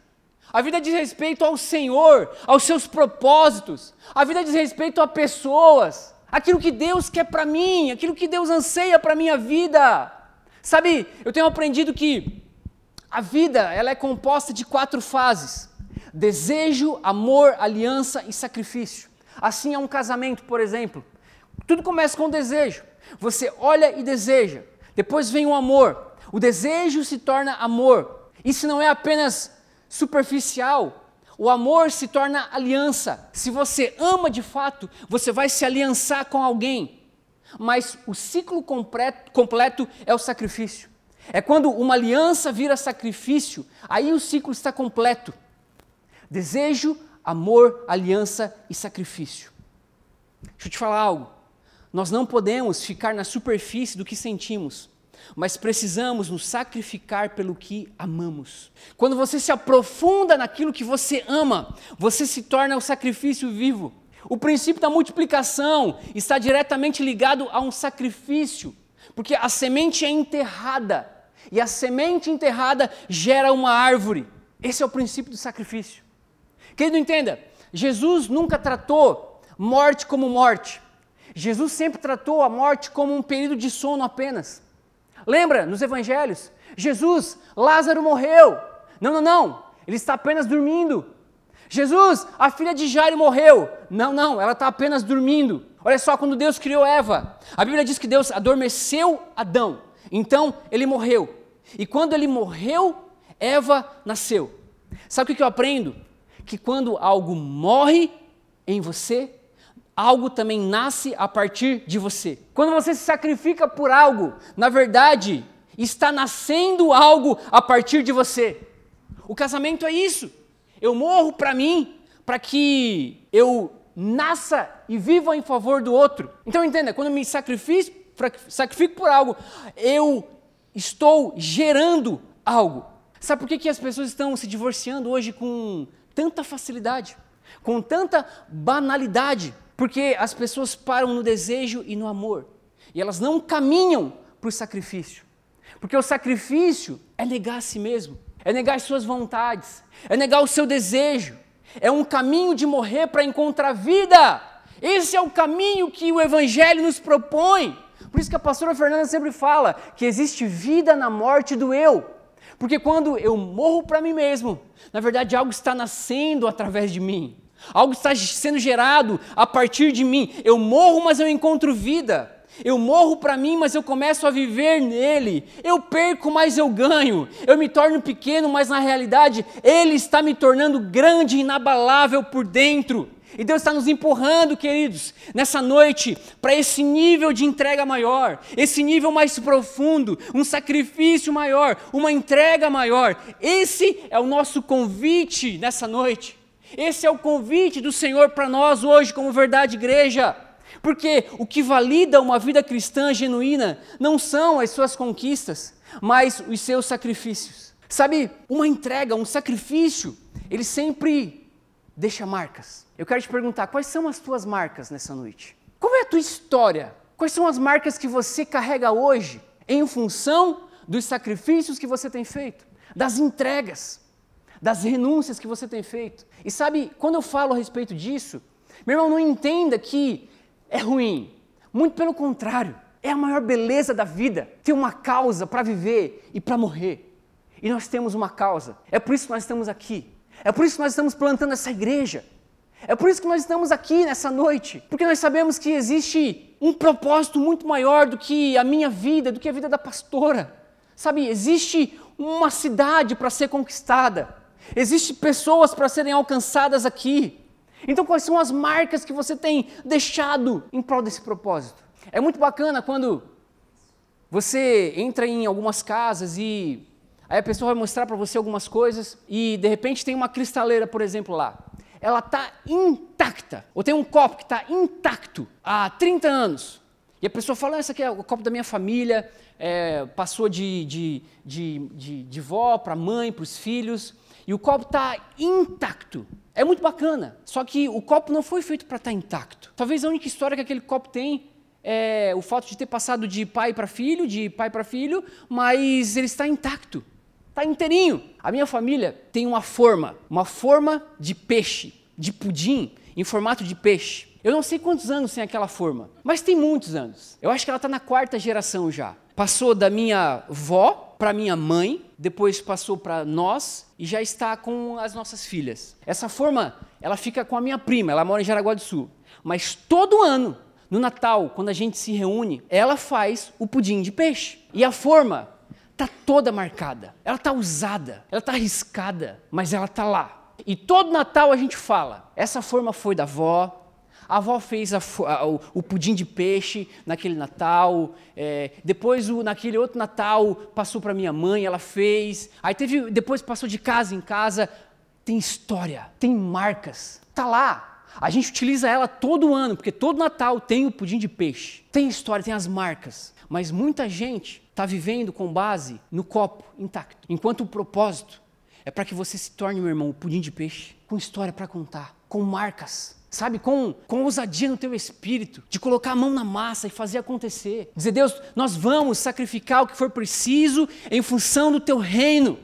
A vida diz respeito ao Senhor, aos seus propósitos. A vida diz respeito a pessoas aquilo que Deus quer para mim, aquilo que Deus anseia para minha vida. Sabe, eu tenho aprendido que a vida ela é composta de quatro fases: desejo, amor, aliança e sacrifício. Assim é um casamento, por exemplo. Tudo começa com desejo. Você olha e deseja. Depois vem o amor. O desejo se torna amor. Isso não é apenas superficial, o amor se torna aliança. Se você ama de fato, você vai se aliançar com alguém. Mas o ciclo completo, é o sacrifício. É quando uma aliança vira sacrifício, aí o ciclo está completo. Desejo, amor, aliança e sacrifício. Deixa eu te falar algo. Nós não podemos ficar na superfície do que sentimos mas precisamos nos sacrificar pelo que amamos. Quando você se aprofunda naquilo que você ama, você se torna o sacrifício vivo. O princípio da multiplicação está diretamente ligado a um sacrifício, porque a semente é enterrada e a semente enterrada gera uma árvore. Esse é o princípio do sacrifício. Querido, entenda: Jesus nunca tratou morte como morte. Jesus sempre tratou a morte como um período de sono apenas. Lembra nos evangelhos? Jesus, Lázaro morreu. Não, não, não. Ele está apenas dormindo. Jesus, a filha de Jairo morreu. Não, não, ela está apenas dormindo. Olha só, quando Deus criou Eva, a Bíblia diz que Deus adormeceu Adão. Então ele morreu. E quando ele morreu, Eva nasceu. Sabe o que eu aprendo? Que quando algo morre em você, algo também nasce a partir de você. Quando você se sacrifica por algo, na verdade, está nascendo algo a partir de você. O casamento é isso. Eu morro para mim, para que eu nasça e viva em favor do outro. Então entenda, quando eu me sacrifico, sacrifico por algo, eu estou gerando algo. Sabe por que, que as pessoas estão se divorciando hoje com tanta facilidade, com tanta banalidade? Porque as pessoas param no desejo e no amor. E elas não caminham para o sacrifício. Porque o sacrifício é negar a si mesmo, é negar as suas vontades, é negar o seu desejo. É um caminho de morrer para encontrar vida. Esse é o caminho que o Evangelho nos propõe. Por isso que a pastora Fernanda sempre fala que existe vida na morte do eu. Porque quando eu morro para mim mesmo, na verdade algo está nascendo através de mim. Algo está sendo gerado a partir de mim. Eu morro, mas eu encontro vida. Eu morro para mim, mas eu começo a viver nele. Eu perco, mas eu ganho. Eu me torno pequeno, mas na realidade ele está me tornando grande e inabalável por dentro. E Deus está nos empurrando, queridos, nessa noite, para esse nível de entrega maior, esse nível mais profundo, um sacrifício maior, uma entrega maior. Esse é o nosso convite nessa noite. Esse é o convite do Senhor para nós hoje, como verdade igreja. Porque o que valida uma vida cristã genuína não são as suas conquistas, mas os seus sacrifícios. Sabe, uma entrega, um sacrifício, ele sempre deixa marcas. Eu quero te perguntar, quais são as tuas marcas nessa noite? Qual é a tua história? Quais são as marcas que você carrega hoje em função dos sacrifícios que você tem feito, das entregas? Das renúncias que você tem feito. E sabe, quando eu falo a respeito disso, meu irmão, não entenda que é ruim. Muito pelo contrário, é a maior beleza da vida ter uma causa para viver e para morrer. E nós temos uma causa. É por isso que nós estamos aqui. É por isso que nós estamos plantando essa igreja. É por isso que nós estamos aqui nessa noite. Porque nós sabemos que existe um propósito muito maior do que a minha vida, do que a vida da pastora. Sabe, existe uma cidade para ser conquistada. Existem pessoas para serem alcançadas aqui. Então, quais são as marcas que você tem deixado em prol desse propósito? É muito bacana quando você entra em algumas casas e aí a pessoa vai mostrar para você algumas coisas e de repente tem uma cristaleira, por exemplo, lá. Ela está intacta. Ou tem um copo que está intacto há 30 anos. E a pessoa fala, ah, esse aqui é o copo da minha família, é, passou de, de, de, de, de vó para mãe, para os filhos, e o copo está intacto. É muito bacana, só que o copo não foi feito para estar tá intacto. Talvez a única história que aquele copo tem é o fato de ter passado de pai para filho, de pai para filho, mas ele está intacto, está inteirinho. A minha família tem uma forma, uma forma de peixe, de pudim, em formato de peixe. Eu não sei quantos anos tem aquela forma, mas tem muitos anos. Eu acho que ela está na quarta geração já. Passou da minha vó para minha mãe, depois passou para nós e já está com as nossas filhas. Essa forma, ela fica com a minha prima, ela mora em Jaraguá do Sul. Mas todo ano, no Natal, quando a gente se reúne, ela faz o pudim de peixe. E a forma tá toda marcada. Ela tá usada, ela tá arriscada, mas ela tá lá. E todo Natal a gente fala: essa forma foi da avó, a avó fez a, a, o, o, pudim de peixe naquele Natal. É, depois, o, naquele outro Natal, passou para minha mãe, ela fez. Aí teve, depois passou de casa em casa. Tem história, tem marcas. Tá lá. A gente utiliza ela todo ano, porque todo Natal tem o pudim de peixe. Tem história, tem as marcas. Mas muita gente está vivendo com base no copo intacto. Enquanto o propósito é para que você se torne, meu irmão, o pudim de peixe, com história para contar, com marcas sabe, com, com ousadia no teu espírito, de colocar a mão na massa e fazer acontecer. Dizer, Deus, nós vamos sacrificar o que for preciso em função do teu reino.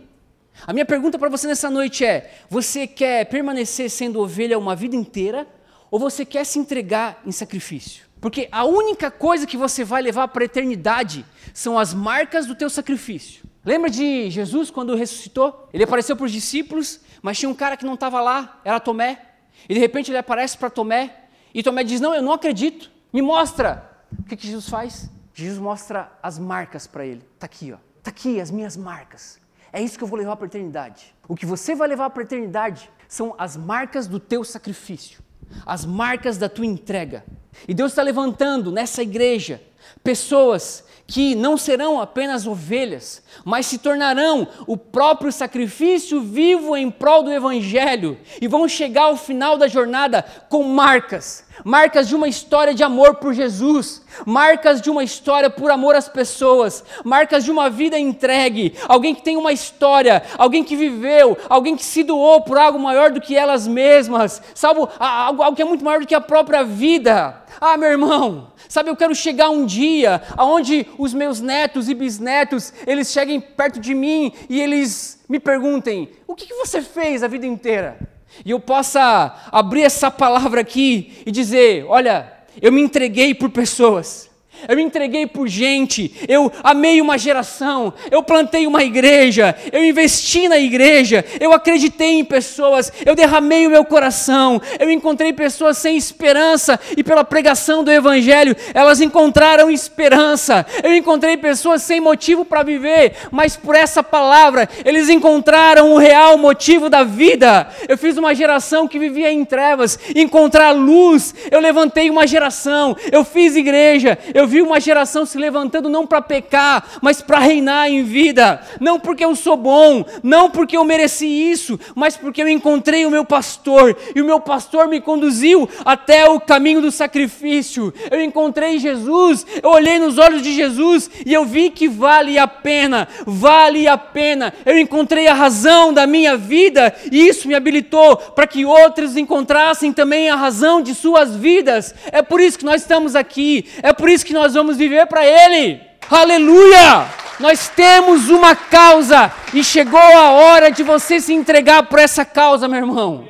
A minha pergunta para você nessa noite é: você quer permanecer sendo ovelha uma vida inteira ou você quer se entregar em sacrifício? Porque a única coisa que você vai levar para a eternidade são as marcas do teu sacrifício. Lembra de Jesus quando ressuscitou? Ele apareceu para os discípulos, mas tinha um cara que não estava lá, era Tomé. E de repente ele aparece para Tomé, e Tomé diz: Não, eu não acredito, me mostra. O que, que Jesus faz? Jesus mostra as marcas para ele. Está aqui, ó. Está aqui as minhas marcas. É isso que eu vou levar para a eternidade. O que você vai levar para a eternidade são as marcas do teu sacrifício, as marcas da tua entrega. E Deus está levantando nessa igreja pessoas que não serão apenas ovelhas, mas se tornarão o próprio sacrifício vivo em prol do Evangelho e vão chegar ao final da jornada com marcas marcas de uma história de amor por Jesus, marcas de uma história por amor às pessoas, marcas de uma vida entregue, alguém que tem uma história, alguém que viveu, alguém que se doou por algo maior do que elas mesmas, sabe, algo, algo que é muito maior do que a própria vida. Ah, meu irmão, sabe, eu quero chegar um dia aonde os meus netos e bisnetos, eles cheguem perto de mim e eles me perguntem: "O que, que você fez a vida inteira?" E eu possa abrir essa palavra aqui e dizer: olha, eu me entreguei por pessoas eu me entreguei por gente, eu amei uma geração, eu plantei uma igreja, eu investi na igreja, eu acreditei em pessoas, eu derramei o meu coração, eu encontrei pessoas sem esperança. E pela pregação do Evangelho elas encontraram esperança. Eu encontrei pessoas sem motivo para viver, mas por essa palavra eles encontraram o real motivo da vida. Eu fiz uma geração que vivia em trevas, encontrar luz. Eu levantei uma geração, eu fiz igreja, eu vi uma geração se levantando não para pecar, mas para reinar em vida. Não porque eu sou bom, não porque eu mereci isso, mas porque eu encontrei o meu pastor e o meu pastor me conduziu até o caminho do sacrifício. Eu encontrei Jesus, eu olhei nos olhos de Jesus e eu vi que vale a pena, vale a pena. Eu encontrei a razão da minha vida e isso me habilitou para que outros encontrassem também a razão de suas vidas. É por isso que nós estamos aqui, é por isso que nós vamos viver para Ele. Aleluia! Nós temos uma causa e chegou a hora de você se entregar por essa causa, meu irmão.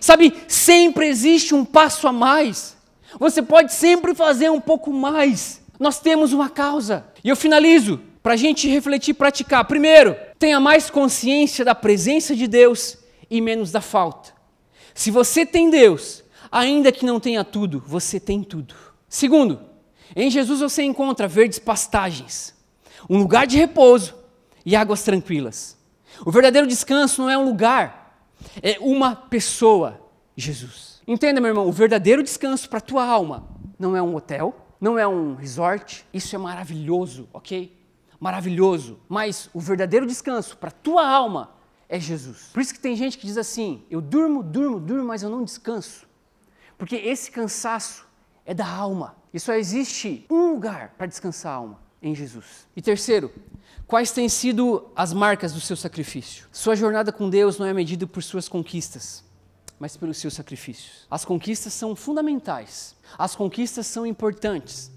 Sabe, sempre existe um passo a mais. Você pode sempre fazer um pouco mais. Nós temos uma causa. E eu finalizo para a gente refletir e praticar. Primeiro, tenha mais consciência da presença de Deus e menos da falta. Se você tem Deus, ainda que não tenha tudo, você tem tudo. Segundo, em Jesus você encontra verdes pastagens, um lugar de repouso e águas tranquilas. O verdadeiro descanso não é um lugar, é uma pessoa, Jesus. Entenda, meu irmão, o verdadeiro descanso para a tua alma não é um hotel, não é um resort, isso é maravilhoso, ok? Maravilhoso. Mas o verdadeiro descanso para a tua alma é Jesus. Por isso que tem gente que diz assim: eu durmo, durmo, durmo, mas eu não descanso. Porque esse cansaço é da alma. E só existe um lugar para descansar a alma, em Jesus. E terceiro, quais têm sido as marcas do seu sacrifício? Sua jornada com Deus não é medida por suas conquistas, mas pelos seus sacrifícios. As conquistas são fundamentais, as conquistas são importantes.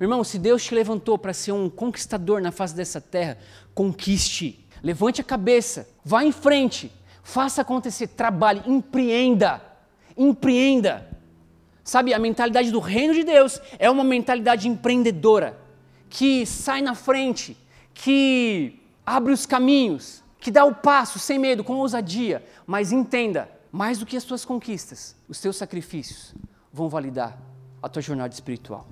Meu irmão, se Deus te levantou para ser um conquistador na face dessa terra, conquiste. Levante a cabeça, vá em frente, faça acontecer, trabalhe, empreenda. Empreenda. Sabe, a mentalidade do reino de Deus é uma mentalidade empreendedora, que sai na frente, que abre os caminhos, que dá o passo sem medo, com ousadia. Mas entenda, mais do que as tuas conquistas, os teus sacrifícios vão validar a tua jornada espiritual.